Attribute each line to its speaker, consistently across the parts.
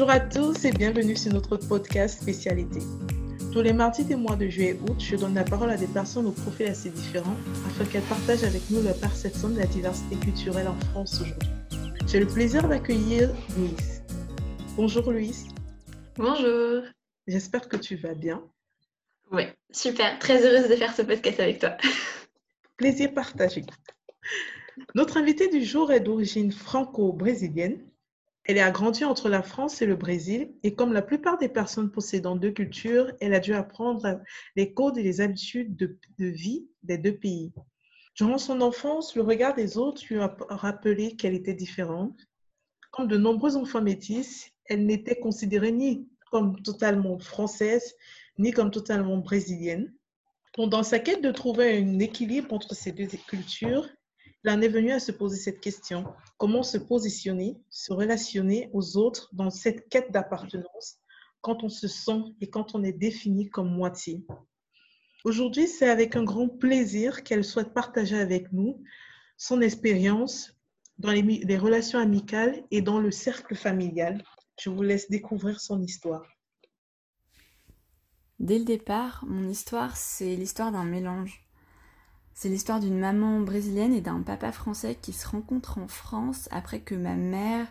Speaker 1: Bonjour à tous et bienvenue sur notre podcast spécialité. Tous les mardis des mois de juillet et août, je donne la parole à des personnes au profil assez différent afin qu'elles partagent avec nous leur perception de la diversité culturelle en France aujourd'hui. J'ai le plaisir d'accueillir Louise. Bonjour Louise.
Speaker 2: Bonjour.
Speaker 1: J'espère que tu vas bien.
Speaker 2: Oui, super. Très heureuse de faire ce podcast avec toi.
Speaker 1: Plaisir partagé. Notre invitée du jour est d'origine franco-brésilienne. Elle a grandi entre la France et le Brésil et comme la plupart des personnes possédant deux cultures, elle a dû apprendre les codes et les habitudes de, vie des deux pays. Durant son enfance, le regard des autres lui a rappelé qu'elle était différente. Comme de nombreux enfants métis, elle n'était considérée ni comme totalement française, ni comme totalement brésilienne. dans sa quête de trouver un équilibre entre ces deux cultures, il est venu à se poser cette question. Comment se positionner, se relationner aux autres dans cette quête d'appartenance quand on se sent et quand on est défini comme moitié? Aujourd'hui, c'est avec un grand plaisir qu'elle souhaite partager avec nous son expérience dans les, relations amicales et dans le cercle familial. Je vous laisse découvrir son histoire.
Speaker 3: Dès le départ, mon histoire, c'est l'histoire d'un mélange. C'est l'histoire d'une maman brésilienne et d'un papa français qui se rencontrent en France après que ma mère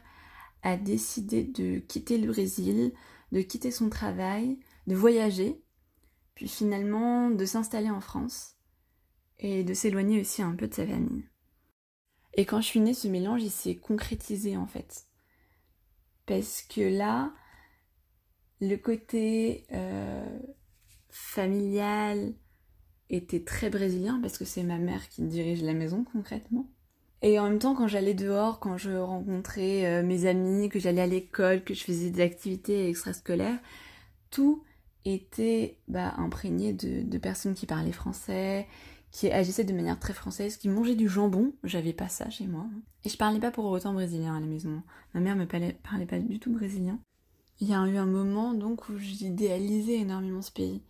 Speaker 3: a décidé de quitter le Brésil, de quitter son travail, de voyager, puis finalement de s'installer en France et de s'éloigner aussi un peu de sa famille. Et quand je suis née, ce mélange, s'est concrétisé en fait. Parce que là, le côté euh, familial, était très brésilien parce que c'est ma mère qui dirige la maison concrètement. Et en même temps, quand j'allais dehors, quand je rencontrais euh, mes amis, que j'allais à l'école, que je faisais des activités extrascolaires, tout était bah, imprégné de, personnes qui parlaient français, qui agissaient de manière très française, qui mangeaient du jambon. J'avais pas ça chez moi. Et je parlais pas pour autant brésilien à la maison. Ma mère me parlait, parlait pas du tout brésilien. Il y a eu un moment donc où j'idéalisais énormément ce pays.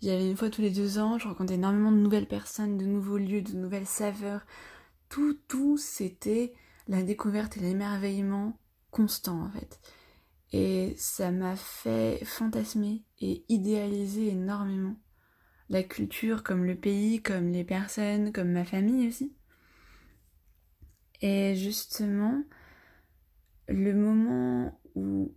Speaker 3: J'y allais une fois tous les deux ans, je rencontrais énormément de nouvelles personnes, de nouveaux lieux, de nouvelles saveurs. Tout, tout, c'était la découverte et l'émerveillement constant en fait. Et ça m'a fait fantasmer et idéaliser énormément la culture, comme le pays, comme les personnes, comme ma famille aussi. Et justement, le moment où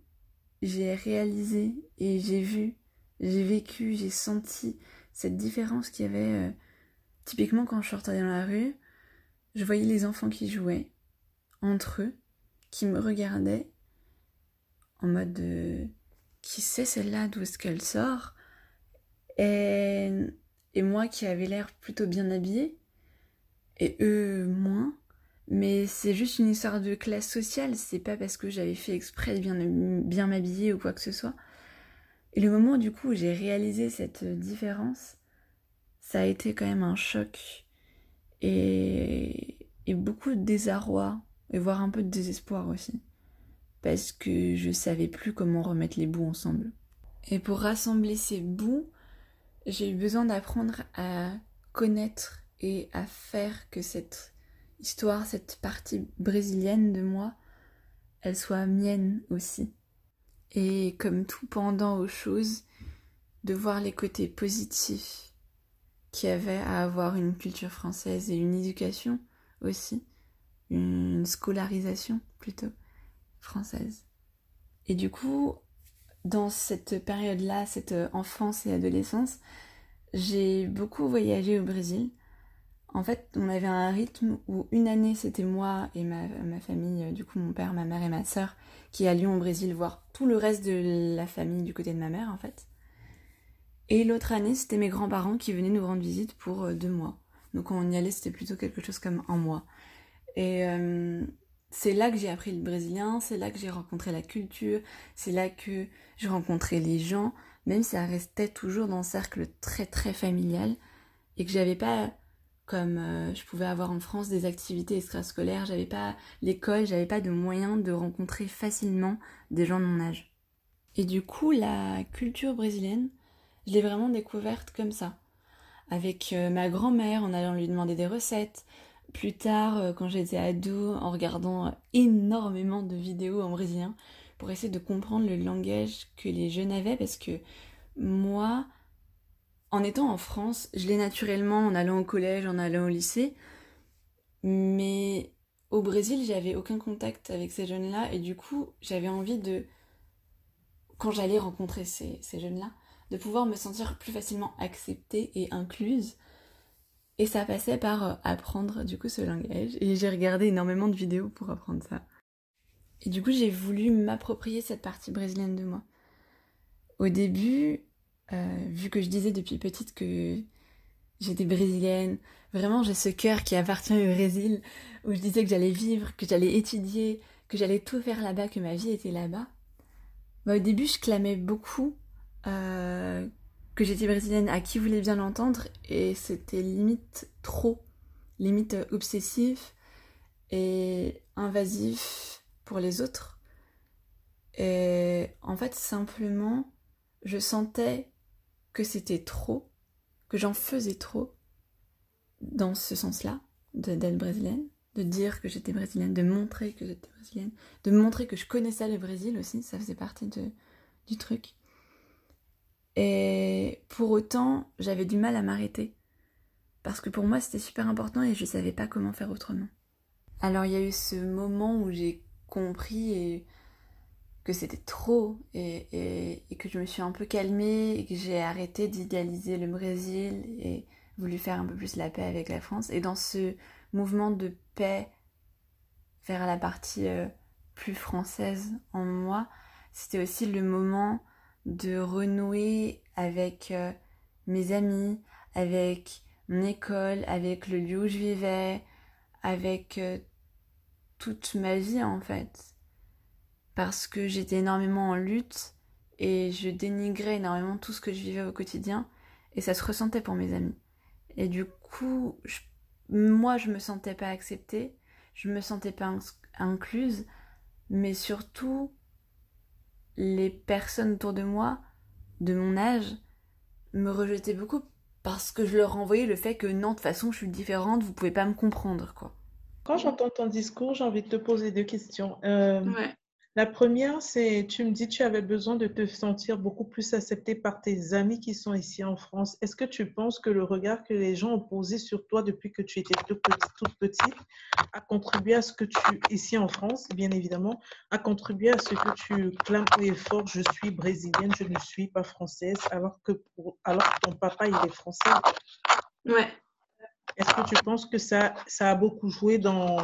Speaker 3: j'ai réalisé et j'ai vu j'ai vécu, j'ai senti cette différence qu'il y avait. Euh, typiquement, quand je sortais dans la rue, je voyais les enfants qui jouaient entre eux, qui me regardaient en mode de, qui sait celle-là d'où est-ce qu'elle sort? Et, moi qui avais l'air plutôt bien habillée et eux moins mais c'est juste une histoire de classe sociale c'est pas parce que j'avais fait exprès de bien m'habiller ou quoi que ce soit et le moment du coup où j'ai réalisé cette différence, ça a été quand même un choc et, et beaucoup de désarroi et voire un peu de désespoir aussi. Parce que je savais plus comment remettre les bouts ensemble. Et pour rassembler ces bouts, j'ai eu besoin d'apprendre à connaître et à faire que cette histoire, cette partie brésilienne de moi, elle soit mienne aussi et comme tout pendant aux choses, de voir les côtés positifs qu'il y avait à avoir une culture française et une éducation aussi, une scolarisation plutôt française. Et du coup, dans cette période-là, cette enfance et adolescence, j'ai beaucoup voyagé au Brésil en fait, on avait un rythme où une année c'était moi et ma, famille, euh, du coup mon père, ma mère et ma sœur, qui allions au Brésil voir tout le reste de la famille du côté de ma mère en fait. Et l'autre année c'était mes grands-parents qui venaient nous rendre visite pour euh, deux mois. Donc quand on y allait c'était plutôt quelque chose comme un mois. Et euh, c'est là que j'ai appris le brésilien, c'est là que j'ai rencontré la culture, c'est là que j'ai rencontré les gens, même si ça restait toujours dans un cercle très très familial et que j'avais pas comme euh, je pouvais avoir en France des activités extrascolaires, j'avais pas l'école, j'avais pas de moyens de rencontrer facilement des gens de mon âge. Et du coup, la culture brésilienne, je l'ai vraiment découverte comme ça. Avec euh, ma grand-mère en allant lui demander des recettes, plus tard euh, quand j'étais ado en regardant énormément de vidéos en brésilien pour essayer de comprendre le langage que les jeunes avaient parce que moi, en étant en France, je l'ai naturellement en allant au collège, en allant au lycée, mais au Brésil, j'avais aucun contact avec ces jeunes-là et du coup, j'avais envie de, quand j'allais rencontrer ces, ces jeunes-là, de pouvoir me sentir plus facilement acceptée et incluse. Et ça passait par euh, apprendre du coup ce langage. Et j'ai regardé énormément de vidéos pour apprendre ça. Et du coup, j'ai voulu m'approprier cette partie brésilienne de moi. Au début, euh, vu que je disais depuis petite que j'étais brésilienne, vraiment j'ai ce cœur qui appartient au Brésil, où je disais que j'allais vivre, que j'allais étudier, que j'allais tout faire là-bas, que ma vie était là-bas. Bah, au début, je clamais beaucoup euh, que j'étais brésilienne à qui voulait bien l'entendre et c'était limite trop, limite obsessif et invasif pour les autres. Et en fait, simplement, je sentais que c'était trop, que j'en faisais trop dans ce sens-là, d'être brésilienne, de dire que j'étais brésilienne, de montrer que j'étais brésilienne, de montrer que je connaissais le Brésil aussi, ça faisait partie du truc. Et pour autant, j'avais du mal à m'arrêter. Parce que pour moi, c'était super important et je savais pas comment faire autrement. Alors il y a eu ce moment où j'ai compris et que c'était trop et, que je me suis un peu calmée et que j'ai arrêté d'idéaliser le Brésil et voulu faire un peu plus la paix avec la France. Et dans ce mouvement de paix vers la partie euh, plus française en moi, c'était aussi le moment de renouer avec euh, mes amis, avec mon école, avec le lieu où je vivais, avec euh, toute ma vie en fait. Parce que j'étais énormément en lutte et je dénigrais énormément tout ce que je vivais au quotidien et ça se ressentait pour mes amis. Et du coup, moi je me sentais pas acceptée, je me sentais pas incluse, mais surtout les personnes autour de moi, de mon âge, me rejetaient beaucoup parce que je leur renvoyais le fait que non, de toute façon, je suis différente, vous pouvez pas me comprendre, quoi.
Speaker 1: Quand j'entends ton discours, j'ai envie de te poser deux questions. Euh,
Speaker 2: Ouais.
Speaker 1: La première, c'est, tu me dis, tu avais besoin de te sentir beaucoup plus accepté par tes amis qui sont ici en France. Est-ce que tu penses que le regard que les gens ont posé sur toi depuis que tu étais toute petite, toute petite a contribué à ce que tu, ici en France, bien évidemment, a contribué à ce que tu clames haut fort, je suis brésilienne, je ne suis pas française, alors que, pour- alors que ton papa, il est français?
Speaker 2: Ouais.
Speaker 1: Est-ce que tu penses que ça, ça a beaucoup joué dans,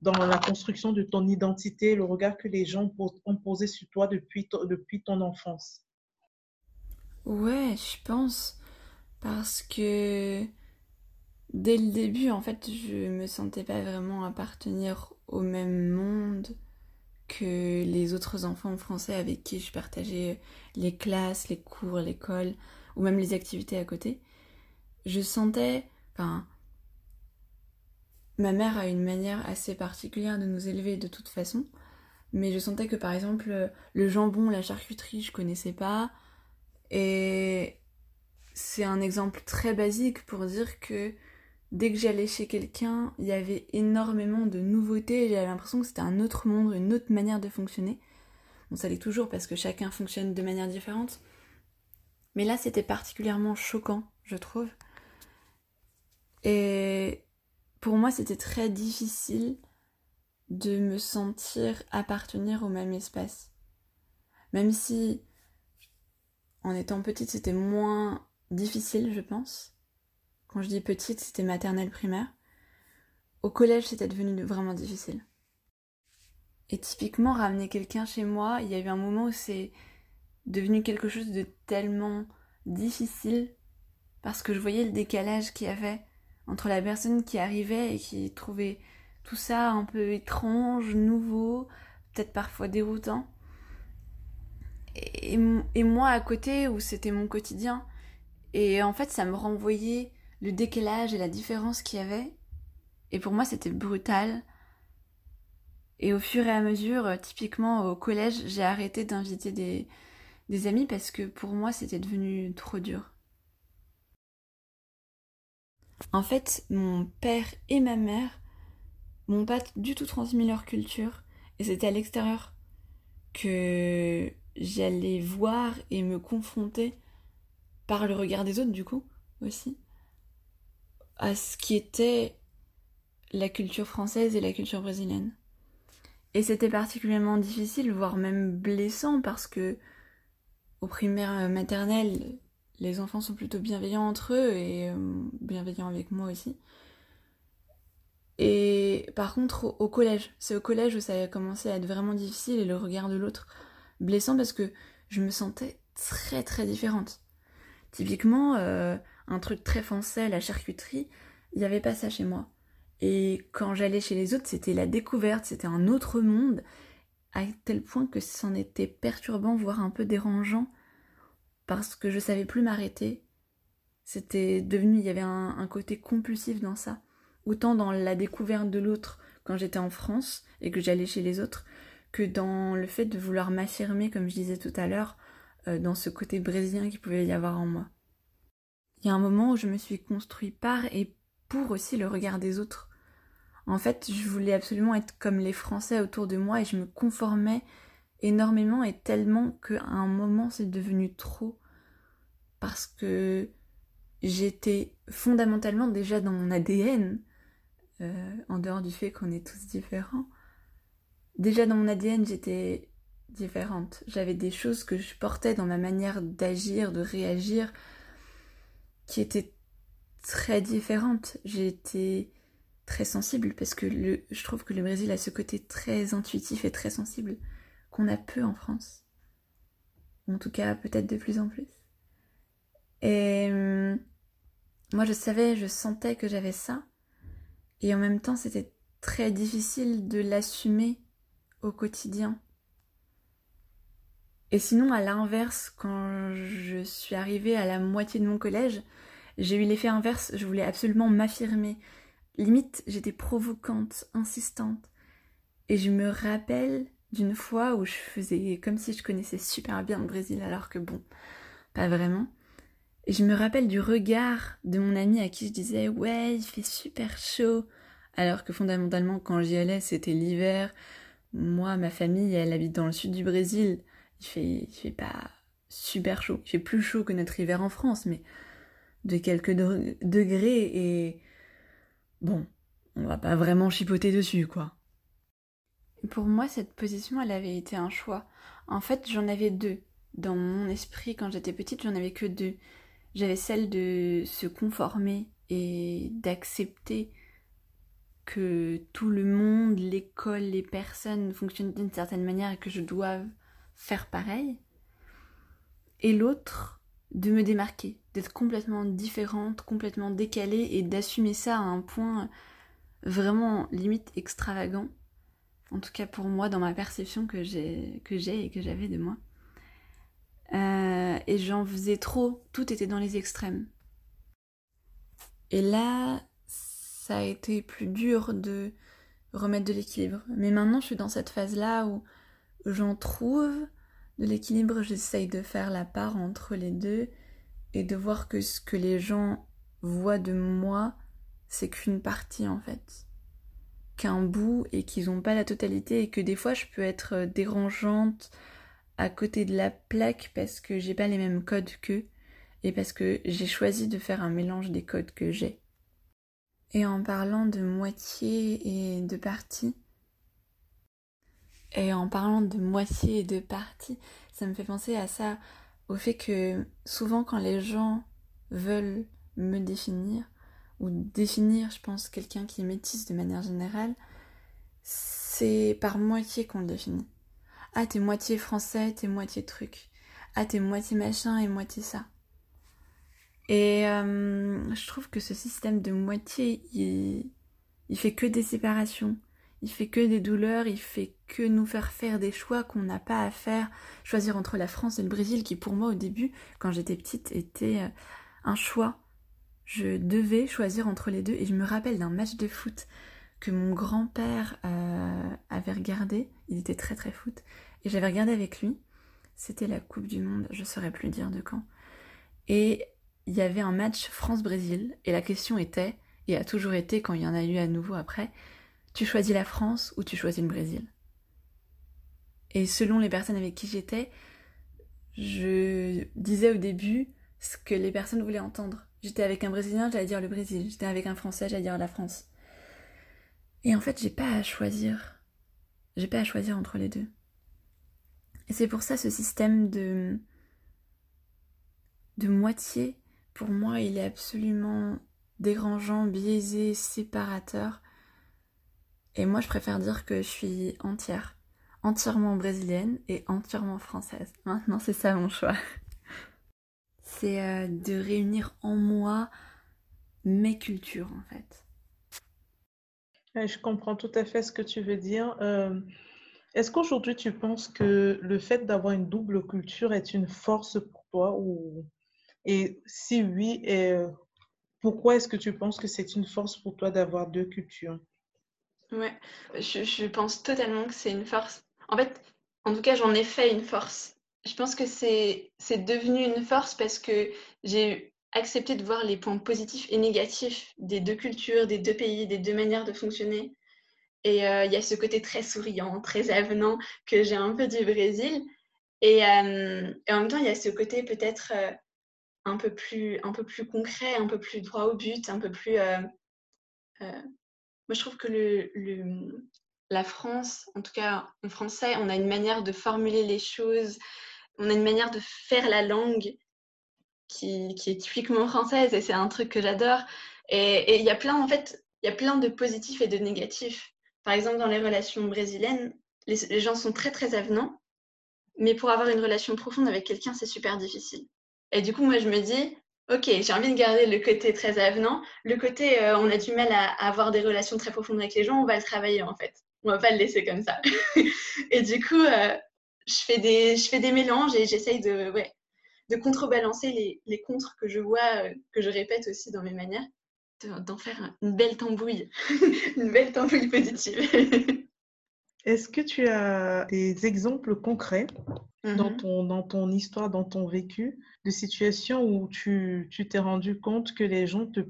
Speaker 1: dans la construction de ton identité, le regard que les gens ont posé sur toi depuis, depuis ton enfance?
Speaker 3: Ouais, je pense. Parce que dès le début, en fait, je me sentais pas vraiment appartenir au même monde que les autres enfants français avec qui je partageais les classes, les cours, l'école, ou même les activités à côté. Je sentais, enfin, ma mère a une manière assez particulière de nous élever de toute façon, mais je sentais que par exemple, le jambon, la charcuterie, je connaissais pas, et c'est un exemple très basique pour dire que dès que j'allais chez quelqu'un, il y avait énormément de nouveautés, j'avais l'impression que c'était un autre monde, une autre manière de fonctionner. Bon, ça l'est toujours parce que chacun fonctionne de manière différente. Mais là, c'était particulièrement choquant, je trouve. Et pour moi, c'était très difficile de me sentir appartenir au même espace. Même si, en étant petite, c'était moins difficile, je pense. Quand je dis petite, c'était maternelle primaire. Au collège, c'était devenu vraiment difficile. Et typiquement, ramener quelqu'un chez moi, il y a eu un moment où c'est devenu quelque chose de tellement difficile parce que je voyais le décalage qu'il y avait entre la personne qui arrivait et qui trouvait tout ça un peu étrange, nouveau, peut-être parfois déroutant. Et, moi à côté où c'était mon quotidien. Et en fait, ça me renvoyait le décalage et la différence qu'il y avait. Et pour moi, c'était brutal. Et au fur et à mesure, typiquement au collège, j'ai arrêté d'inviter des, des amis parce que pour moi, c'était devenu trop dur. En fait, mon père et ma mère m'ont pas du tout transmis leur culture. Et c'était à l'extérieur que j'allais voir et me confronter par le regard des autres, du coup, aussi, à ce qui était la culture française et la culture brésilienne. Et c'était particulièrement difficile, voire même blessant, parce que au primaire maternelle, les enfants sont plutôt bienveillants entre eux et euh, bienveillants avec moi aussi. Et par contre, au collège, c'est au collège où ça a commencé à être vraiment difficile et le regard de l'autre blessant parce que je me sentais très très différente. Typiquement, euh, un truc très français, la charcuterie, il n'y avait pas ça chez moi. Et quand j'allais chez les autres, c'était la découverte, c'était un autre monde, à tel point que c'en était perturbant, voire un peu dérangeant, parce que je savais plus m'arrêter. C'était devenu, il y avait un côté compulsif dans ça autant dans la découverte de l'autre quand j'étais en France et que j'allais chez les autres, que dans le fait de vouloir m'affirmer, comme je disais tout à l'heure, euh, dans ce côté brésilien qui pouvait y avoir en moi. Il y a un moment où je me suis construit par et pour aussi le regard des autres. En fait, je voulais absolument être comme les Français autour de moi et je me conformais énormément et tellement qu'à un moment c'est devenu trop parce que j'étais fondamentalement déjà dans mon ADN euh, en dehors du fait qu'on est tous différents. Déjà dans mon ADN, j'étais différente. J'avais des choses que je portais dans ma manière d'agir, de réagir, qui étaient très différentes. J'étais très sensible parce que je trouve que le Brésil a ce côté très intuitif et très sensible qu'on a peu en France. En tout cas, peut-être de plus en plus. Et hum, moi, je savais, je sentais que j'avais ça. Et en même temps, c'était très difficile de l'assumer au quotidien. Et sinon, à l'inverse, quand je suis arrivée à la moitié de mon collège, j'ai eu l'effet inverse, je voulais absolument m'affirmer. Limite, j'étais provocante, insistante. Et je me rappelle d'une fois où je faisais comme si je connaissais super bien le Brésil, alors que bon, pas vraiment. Et je me rappelle du regard de mon ami à qui je disais ouais, il fait super chaud. Alors que fondamentalement, quand j'y allais, c'était l'hiver. Moi, ma famille, elle habite dans le sud du Brésil. Il fait, il fait pas super chaud. Il fait plus chaud que notre hiver en France, mais de quelques degrés et bon, on va pas vraiment chipoter dessus, quoi. Pour moi, cette position, elle avait été un choix. En fait, j'en avais deux. Dans mon esprit, quand j'étais petite, j'en avais que deux. J'avais celle de se conformer et d'accepter que tout le monde, l'école, les personnes fonctionnent d'une certaine manière et que je dois faire pareil. Et l'autre, de me démarquer, d'être complètement différente, complètement décalée et d'assumer ça à un point vraiment limite extravagant. En tout cas pour moi, dans ma perception que j'ai, et que j'avais de moi. Euh, et j'en faisais trop, tout était dans les extrêmes. Et là, ça a été plus dur de remettre de l'équilibre. Mais maintenant, je suis dans cette phase-là où j'en trouve de l'équilibre, j'essaye de faire la part entre les deux et de voir que ce que les gens voient de moi, c'est qu'une partie en fait. Qu'un bout et qu'ils n'ont pas la totalité et que des fois je peux être dérangeante, à côté de la plaque parce que j'ai pas les mêmes codes qu'eux et parce que j'ai choisi de faire un mélange des codes que j'ai. Et en parlant de moitié et de partie, et en parlant de moitié et de partie, ça me fait penser à ça, au fait que souvent quand les gens veulent me définir, ou définir, je pense, quelqu'un qui est métisse de manière générale, c'est par moitié qu'on le définit. Ah, t'es moitié français, t'es moitié truc. Ah, t'es moitié machin et moitié ça. Et euh, je trouve que ce système de moitié, il, il fait que des séparations. Il fait que des douleurs, il fait que nous faire faire des choix qu'on n'a pas à faire. Choisir entre la France et le Brésil, qui pour moi au début, quand j'étais petite, était euh, un choix. Je devais choisir entre les deux et je me rappelle d'un match de foot que mon grand-père euh, avait regardé. Il était très très foot. Et j'avais regardé avec lui. C'était la Coupe du Monde, je saurais plus dire de quand. Et il y avait un match France-Brésil. Et la question était, et a toujours été quand il y en a eu à nouveau après, tu choisis la France ou tu choisis le Brésil? Et selon les personnes avec qui j'étais, je disais au début ce que les personnes voulaient entendre. J'étais avec un Brésilien, j'allais dire le Brésil. J'étais avec un Français, j'allais dire la France. Et en fait, j'ai pas à choisir. J'ai pas à choisir entre les deux. Et c'est pour ça ce système de de moitié, pour moi, il est absolument dérangeant, biaisé, séparateur. Et moi, je préfère dire que je suis entière. Entièrement brésilienne et entièrement française. Maintenant, c'est ça mon choix. C'est euh, de réunir en moi mes cultures, en fait.
Speaker 1: Je comprends tout à fait ce que tu veux dire. Euh, est-ce qu'aujourd'hui, tu penses que le fait d'avoir une double culture est une force pour toi ou... Et si oui, euh, pourquoi est-ce que tu penses que c'est une force pour toi d'avoir deux cultures?
Speaker 2: Ouais, je, je pense totalement que c'est une force. En fait, en tout cas, j'en ai fait une force. Je pense que c'est devenu une force parce que j'ai accepté de voir les points positifs et négatifs des deux cultures, des deux pays, des deux manières de fonctionner. Et euh, il y a ce côté très souriant, très avenant que j'ai un peu du Brésil. Et, euh, en même temps, il y a ce côté peut-être euh, un, peu plus, un peu plus concret, un peu plus droit au but, un peu plus... moi, je trouve que le, le, la France, en tout cas en français, on a une manière de formuler les choses, on a une manière de faire la langue qui, est typiquement française et c'est un truc que j'adore. Et il y a plein, en fait, il y a plein de positifs et de négatifs. Par exemple, dans les relations brésiliennes, les, gens sont très très avenants, mais pour avoir une relation profonde avec quelqu'un, c'est super difficile. Et du coup, moi, je me dis, ok, j'ai envie de garder le côté très avenant, le côté euh, on a du mal à, avoir des relations très profondes avec les gens, on va le travailler en fait. On va pas le laisser comme ça. et du coup, euh, je, fais des, je fais des mélanges et j'essaye de, ouais, de contrebalancer les, les contres que je vois, euh, que je répète aussi dans mes manières, d'en faire une belle tambouille, une belle tambouille positive.
Speaker 1: Est-ce que tu as des exemples concrets dans, mm-hmm. ton, dans ton histoire, dans ton vécu, de situations où tu t'es rendu compte que les gens te,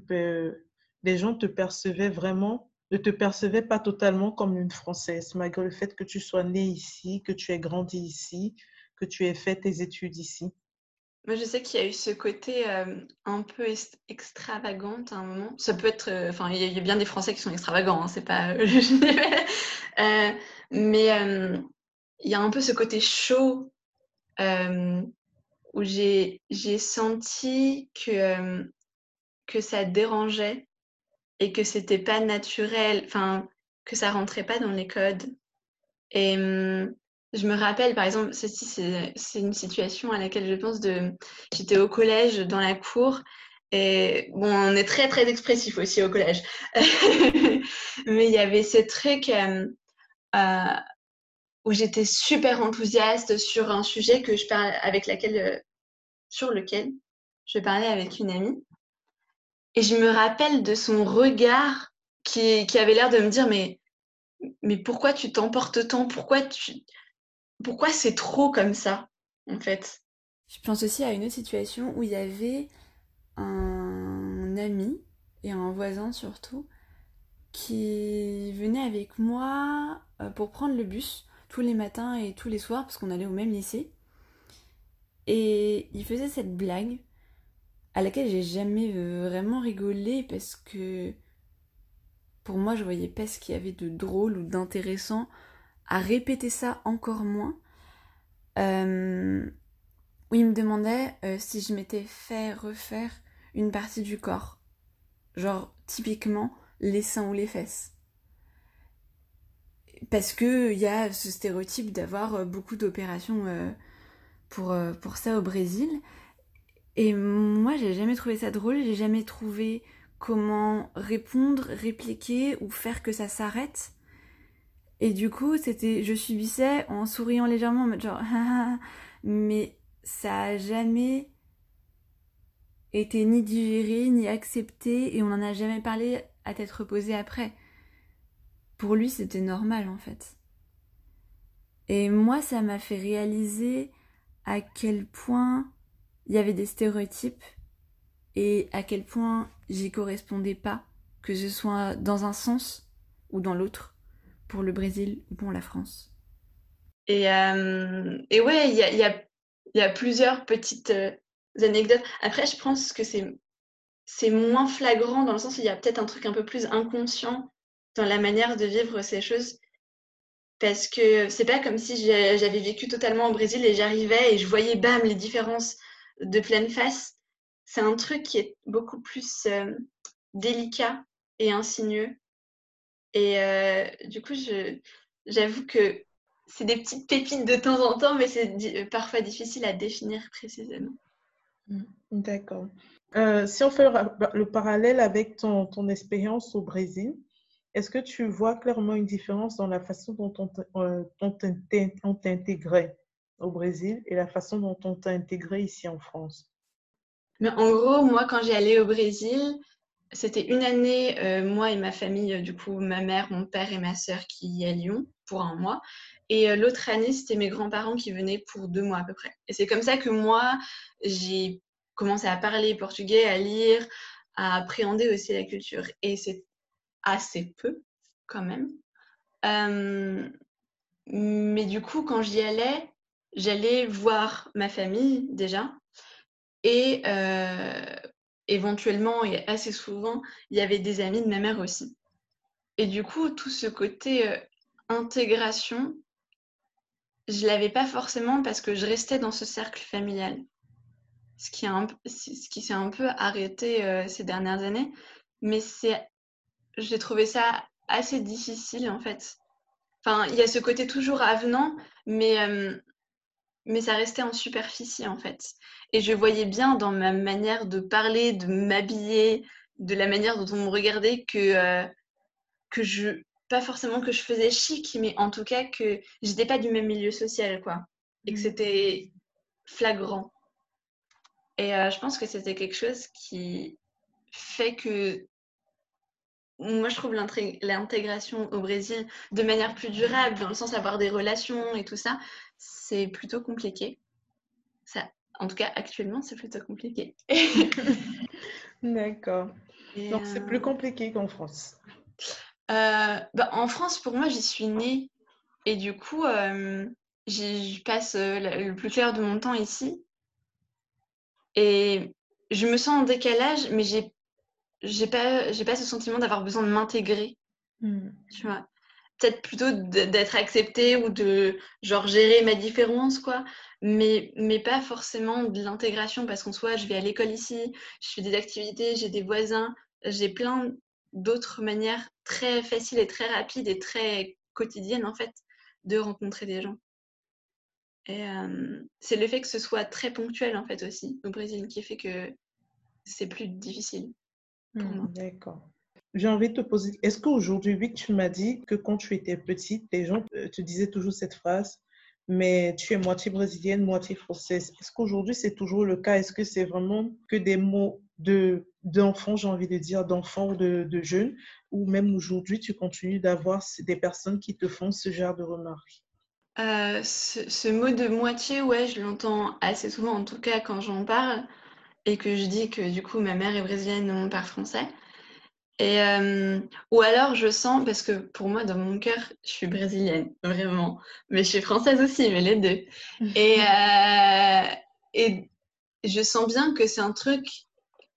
Speaker 1: les gens te percevaient vraiment, ne te percevaient pas totalement comme une Française, malgré le fait que tu sois née ici, que tu aies grandi ici, que tu aies fait tes études ici
Speaker 2: moi, je sais qu'il y a eu ce côté euh, un peu extravagant à un moment. Ça peut être. Euh, enfin, il y, a bien des Français qui sont extravagants, hein, c'est pas. euh, mais il y a un peu ce côté chaud où j'ai senti que, que ça dérangeait et que c'était pas naturel, enfin, que ça rentrait pas dans les codes. Et je me rappelle, par exemple, ceci, c'est une situation à laquelle je pense de. J'étais au collège, dans la cour, et bon, on est très, très expressif aussi au collège. Mais il y avait ce truc euh, euh, où j'étais super enthousiaste sur un sujet que je parle, avec laquelle, euh, sur lequel je parlais avec une amie. Et je me rappelle de son regard qui, avait l'air de me dire Mais mais pourquoi tu t'emportes tant? Pourquoi pourquoi c'est trop comme ça, en fait?
Speaker 3: Je pense aussi à une autre situation où il y avait un ami et un voisin surtout qui venait avec moi euh, pour prendre le bus tous les matins et tous les soirs parce qu'on allait au même lycée. Et il faisait cette blague à laquelle j'ai jamais vraiment rigolé parce que pour moi je voyais pas ce qu'il y avait de drôle ou d'intéressant à répéter ça encore moins. Euh, où il me demandait euh, si je m'étais fait refaire une partie du corps. Genre, typiquement, les seins ou les fesses. Parce que il y a ce stéréotype d'avoir euh, beaucoup d'opérations pour, pour ça au Brésil. Et moi, j'ai jamais trouvé ça drôle, j'ai jamais trouvé comment répondre, répliquer ou faire que ça s'arrête. Et du coup, c'était, je subissais en souriant légèrement, en genre, mais ça a jamais été ni digéré, ni accepté, et on n'en a jamais parlé à tête reposée après. Pour lui, c'était normal en fait. Et moi, ça m'a fait réaliser à quel point il y avait des stéréotypes et à quel point j'y correspondais pas, que ce soit dans un sens ou dans l'autre pour le Brésil ou pour la France
Speaker 2: Et, et ouais, il y a, y, a, plusieurs petites anecdotes. Après, je pense que c'est c'est moins flagrant dans le sens où il y a peut-être un truc un peu plus inconscient dans la manière de vivre ces choses. Parce que c'est pas comme si j'avais vécu totalement au Brésil et j'arrivais et je voyais bam les différences de pleine face. C'est un truc qui est beaucoup plus euh, délicat et insinueux. Et euh, du coup, j'avoue que c'est des petites pépites de temps en temps, mais c'est parfois difficile à définir précisément.
Speaker 1: Mmh, d'accord. Euh, si on fait le, parallèle avec ton, ton expérience au Brésil, est-ce que tu vois clairement une différence dans la façon dont on euh, intégré au Brésil et la façon dont on t'a intégré ici en France
Speaker 2: Mais En gros, moi, quand j'ai allé au Brésil, c'était une année, euh, moi et ma famille, du coup, ma mère, mon père et ma sœur qui y allions pour un mois. Et l'autre année, c'était mes grands-parents qui venaient pour deux mois à peu près. Et c'est comme ça que moi, j'ai commencer à parler portugais, à lire, à appréhender aussi la culture. Et c'est assez peu quand même. Euh, mais du coup, quand j'y allais, j'allais voir ma famille déjà. Et euh, éventuellement, et assez souvent, il y avait des amis de ma mère aussi. Et du coup, tout ce côté euh, intégration, je l'avais pas forcément parce que je restais dans ce cercle familial ce qui, qui s'est un peu arrêté euh, ces dernières années. Mais c'est, j'ai trouvé ça assez difficile en fait. Enfin, il y a ce côté toujours avenant, mais, mais ça restait en superficie en fait. Et je voyais bien dans ma manière de parler, de m'habiller, de la manière dont on me regardait que, euh, que je, pas forcément que je faisais chic, mais en tout cas que j'étais pas du même milieu social, quoi. Et que mmh. c'était flagrant. Et euh, je pense que c'était quelque chose qui fait que moi, je trouve l'intégration au Brésil de manière plus durable, dans le sens d'avoir des relations et tout ça, c'est plutôt compliqué. Ça, en tout cas, actuellement, c'est plutôt compliqué.
Speaker 1: D'accord. Donc, c'est plus euh, compliqué qu'en France.
Speaker 2: Euh, bah, en France, pour moi, j'y suis née. Et du coup, je passe le plus clair de mon temps ici. Et je me sens en décalage, mais j'ai j'ai pas j'ai pas ce sentiment d'avoir besoin de m'intégrer. Hmm. Tu vois. Peut-être plutôt d'être acceptée ou de genre gérer ma différence quoi, mais mais pas forcément de l'intégration parce qu'en soi, je vais à l'école ici, je fais des activités, j'ai des voisins, j'ai plein d'autres manières très faciles et très rapides et très quotidiennes en fait de rencontrer des gens. Et c'est le fait que ce soit très ponctuel en fait aussi au Brésil qui fait que c'est plus difficile.
Speaker 1: Mmh, d'accord. J'ai envie de te poser, est-ce qu'aujourd'hui, oui, tu m'as dit que quand tu étais petite, les gens te disaient toujours cette phrase, mais tu es moitié brésilienne, moitié française. Est-ce qu'aujourd'hui, c'est toujours le cas? Est-ce que c'est vraiment que des mots de j'ai envie de dire, d'enfants ou de, de jeunes, ou même aujourd'hui, tu continues d'avoir des personnes qui te font ce genre de remarques?
Speaker 2: Euh, ce, mot de moitié, ouais, je l'entends assez souvent, en tout cas quand j'en parle, et que je dis que du coup ma mère est brésilienne mon père français. Et, euh, ou alors je sens, parce que pour moi, dans mon cœur, je suis brésilienne, vraiment. Mais je suis française aussi, mais les deux. et, euh, et je sens bien que c'est un truc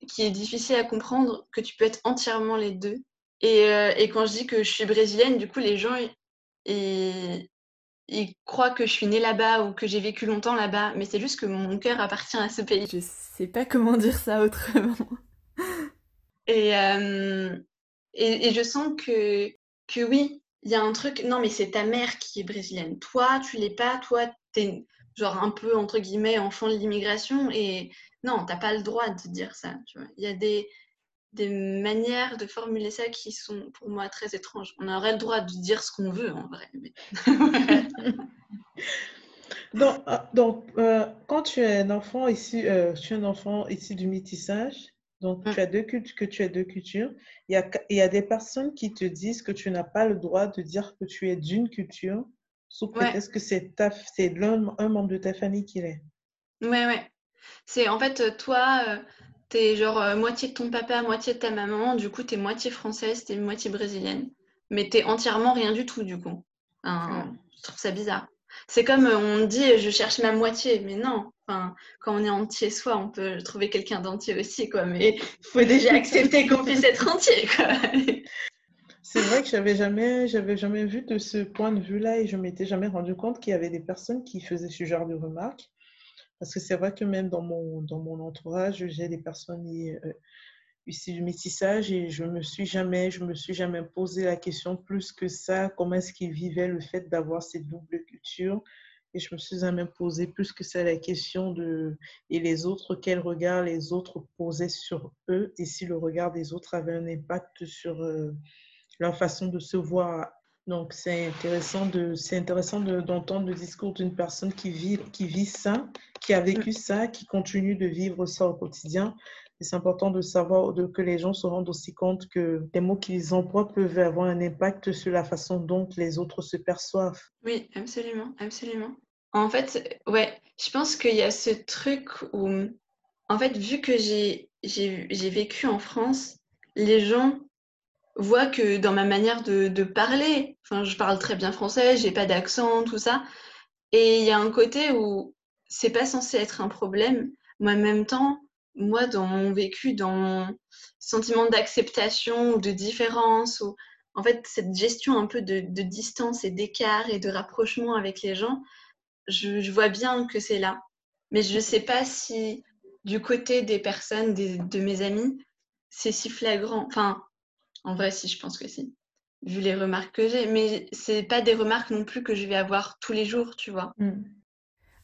Speaker 2: qui est difficile à comprendre, que tu peux être entièrement les deux. Et, et quand je dis que je suis brésilienne, du coup, les gens, ils, ils croient que je suis née là-bas ou que j'ai vécu longtemps là-bas, mais c'est juste que mon cœur appartient à ce pays.
Speaker 3: Je sais pas comment dire ça autrement.
Speaker 2: Et, euh, et, et, je sens que, que oui, il y a un truc, non mais c'est ta mère qui est brésilienne. Toi, tu l'es pas, toi, t'es genre un peu, entre guillemets, enfant de l'immigration, et non, t'as pas le droit de dire ça. Il y a des, des manières de formuler ça qui sont pour moi très étranges. On aurait le droit de dire ce qu'on veut en vrai.
Speaker 1: donc, ah, donc euh, quand tu es un enfant ici, euh, tu es un enfant ici du métissage, donc tu as deux cultures, que tu as deux cultures. Il y a, il y a des personnes qui te disent que tu n'as pas le droit de dire que tu es d'une culture, sous prétexte que c'est un membre de ta famille qui l'est.
Speaker 2: Ouais, ouais. C'est en fait toi, euh, t'es genre euh, moitié de ton papa, moitié de ta maman, du coup t'es moitié française, t'es moitié brésilienne. Mais t'es entièrement rien du tout du coup. Je trouve ça bizarre. C'est comme on dit je cherche ma moitié, mais non. Quand on est entier soi, on peut trouver quelqu'un d'entier aussi, quoi. Mais il faut déjà accepter qu'on puisse être entier.
Speaker 1: C'est vrai que j'avais jamais, j'avais jamais vu de ce point de vue-là et je m'étais jamais rendu compte qu'il y avait des personnes qui faisaient ce genre de remarques. Parce que c'est vrai que même dans mon, dans mon entourage, j'ai des personnes euh, issues du métissage et je me suis jamais, je me suis jamais posé la question plus que ça, comment est-ce qu'ils vivaient le fait d'avoir cette double culture. Et je me suis jamais posé plus que ça la question de et les autres, quel regard les autres posaient sur eux et si le regard des autres avait un impact sur euh, leur façon de se voir. Donc, c'est intéressant de, c'est intéressant d'entendre le discours d'une personne qui vit, qui vit ça, qui a vécu mm. ça, qui continue de vivre ça au quotidien. C'est important de savoir de, que les gens se rendent aussi compte que les mots qu'ils emploient peuvent avoir un impact sur la façon dont les autres se perçoivent.
Speaker 2: Oui, absolument, absolument. En fait, ouais, je pense qu'il y a ce truc où, en fait, vu que j'ai, vécu en France, les gens voit que dans ma manière de, de, parler, enfin, je parle très bien français, j'ai pas d'accent, tout ça. Et il y a un côté où c'est pas censé être un problème, mais en même temps, moi, dans mon vécu, dans mon sentiment d'acceptation ou de différence, ou en fait, cette gestion un peu de, de distance et d'écart et de rapprochement avec les gens, je, vois bien que c'est là. Mais je sais pas si du côté des personnes, de mes amis, c'est si flagrant. Enfin, en vrai, si, je pense que si. Vu les remarques que j'ai. Mais c'est pas des remarques non plus que je vais avoir tous les jours, tu vois. Mm.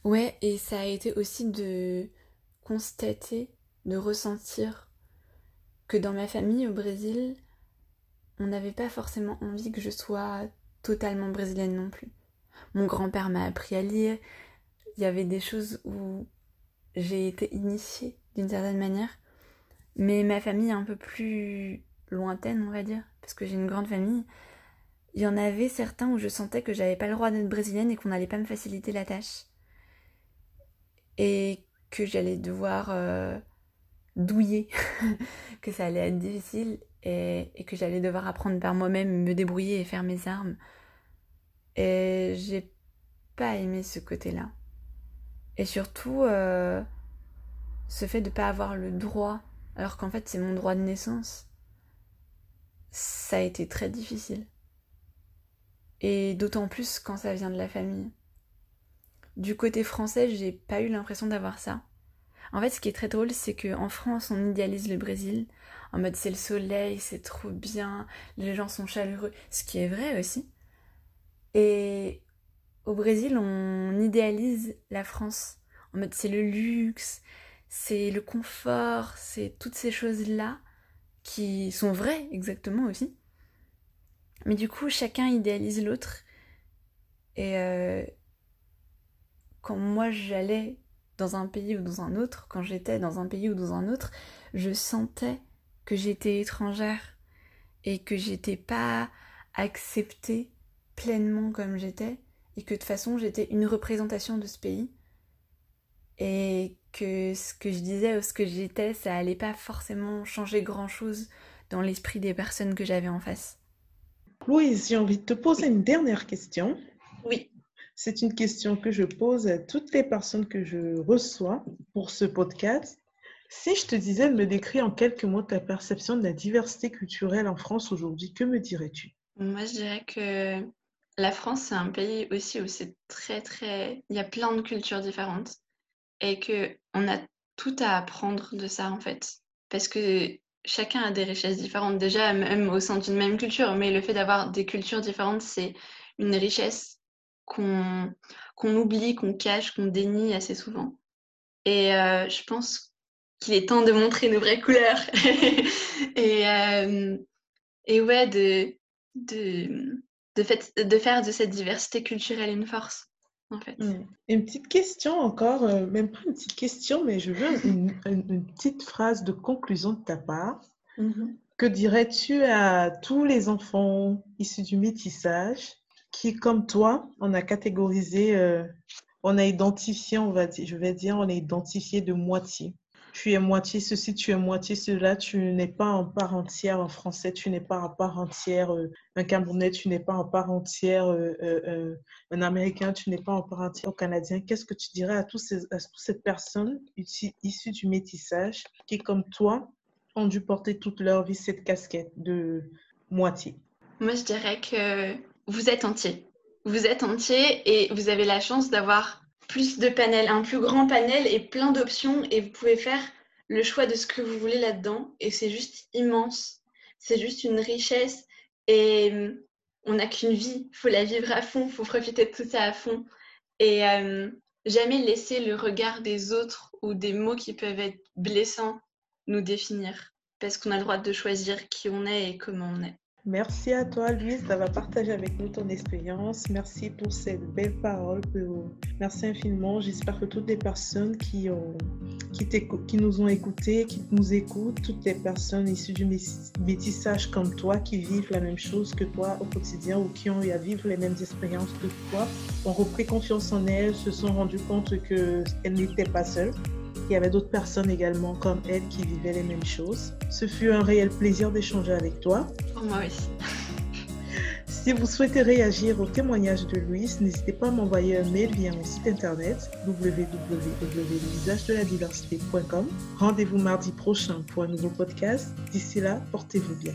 Speaker 3: Ouais, et ça a été aussi de constater, de ressentir que dans ma famille au Brésil, on n'avait pas forcément envie que je sois totalement brésilienne non plus. Mon grand-père m'a appris à lire. Il y avait des choses où j'ai été initiée d'une certaine manière. Mais ma famille est un peu plus lointaine, on va dire, parce que j'ai une grande famille, il y en avait certains où je sentais que j'avais pas le droit d'être brésilienne et qu'on n'allait pas me faciliter la tâche. Et que j'allais devoir euh, douiller, que ça allait être difficile et, que j'allais devoir apprendre par moi-même, me débrouiller et faire mes armes. Et j'ai pas aimé ce côté-là. Et surtout, euh, ce fait de pas avoir le droit, alors qu'en fait c'est mon droit de naissance ça a été très difficile. Et d'autant plus quand ça vient de la famille. Du côté français, j'ai pas eu l'impression d'avoir ça. En fait, ce qui est très drôle, c'est qu'en France, on idéalise le Brésil. En mode, c'est le soleil, c'est trop bien, les gens sont chaleureux. Ce qui est vrai aussi. Et au Brésil, on idéalise la France. En mode, c'est le luxe, c'est le confort, c'est toutes ces choses-là qui sont vraies exactement aussi. Mais du coup, chacun idéalise l'autre. Et euh, quand moi j'allais dans un pays ou dans un autre, quand j'étais dans un pays ou dans un autre, je sentais que j'étais étrangère et que j'étais pas acceptée pleinement comme j'étais et que de toute façon j'étais une représentation de ce pays et que ce que je disais ou ce que j'étais, ça allait pas forcément changer grand chose dans l'esprit des personnes que j'avais en face.
Speaker 1: Louise, j'ai envie de te poser une dernière question.
Speaker 2: Oui.
Speaker 1: C'est une question que je pose à toutes les personnes que je reçois pour ce podcast. Si je te disais de me décrire en quelques mots ta perception de la diversité culturelle en France aujourd'hui, que me dirais-tu?
Speaker 2: Moi, je dirais que la France, c'est un pays aussi où c'est très, très... Il y a plein de cultures différentes et qu'on a tout à apprendre de ça en fait. Parce que chacun a des richesses différentes déjà, même au sein d'une même culture, mais le fait d'avoir des cultures différentes, c'est une richesse qu'on qu'on oublie, qu'on cache, qu'on dénie assez souvent. Et euh, je pense qu'il est temps de montrer nos vraies couleurs. et, euh, et ouais, de, de, de, fait, de faire de cette diversité culturelle une force.
Speaker 1: Mm. Une petite question encore, euh, même pas une petite question, mais je veux une, petite phrase de conclusion de ta part. Mm-hmm. Que dirais-tu à tous les enfants issus du métissage qui, comme toi, on a catégorisé, euh, on a identifié, on va dire, je vais dire, on a identifié de moitié? Tu es moitié ceci, tu es moitié cela, tu n'es pas en part entière en français, tu n'es pas en part entière euh, un Camerounais, tu n'es pas en part entière euh, euh, un Américain, tu n'es pas en part entière Canadien. Qu'est-ce que tu dirais à, tous ces, à toutes ces personnes issues du métissage qui, comme toi, ont dû porter toute leur vie cette casquette de moitié?
Speaker 2: Moi, je dirais que vous êtes entier. Vous êtes entier et vous avez la chance d'avoir plus de panels, un plus grand panel et plein d'options et vous pouvez faire le choix de ce que vous voulez là-dedans et c'est juste immense. C'est juste une richesse et hum, on n'a qu'une vie, faut la vivre à fond, faut profiter de tout ça à fond et hum, jamais laisser le regard des autres ou des mots qui peuvent être blessants nous définir parce qu'on a le droit de choisir qui on est et comment on est.
Speaker 1: Merci à toi, Louise, d'avoir partagé avec nous ton expérience. Merci pour ces belles paroles. Merci infiniment. J'espère que toutes les personnes qui, ont, qui, qui nous ont écoutés, qui nous écoutent, toutes les personnes issues du métissage comme toi, qui vivent la même chose que toi au quotidien ou qui ont eu à vivre les mêmes expériences que toi, ont repris confiance en elles, se sont rendues compte qu'elles n'étaient pas seules il y avait d'autres personnes également comme elle qui vivaient les mêmes choses. Ce fut un réel plaisir d'échanger avec toi.
Speaker 2: Pour moi aussi.
Speaker 1: Si vous souhaitez réagir au témoignage de Louise, n'hésitez pas à m'envoyer un mail via mon site internet www.levisagedeladiversité.com. Rendez-vous mardi prochain pour un nouveau podcast. D'ici là, portez-vous bien.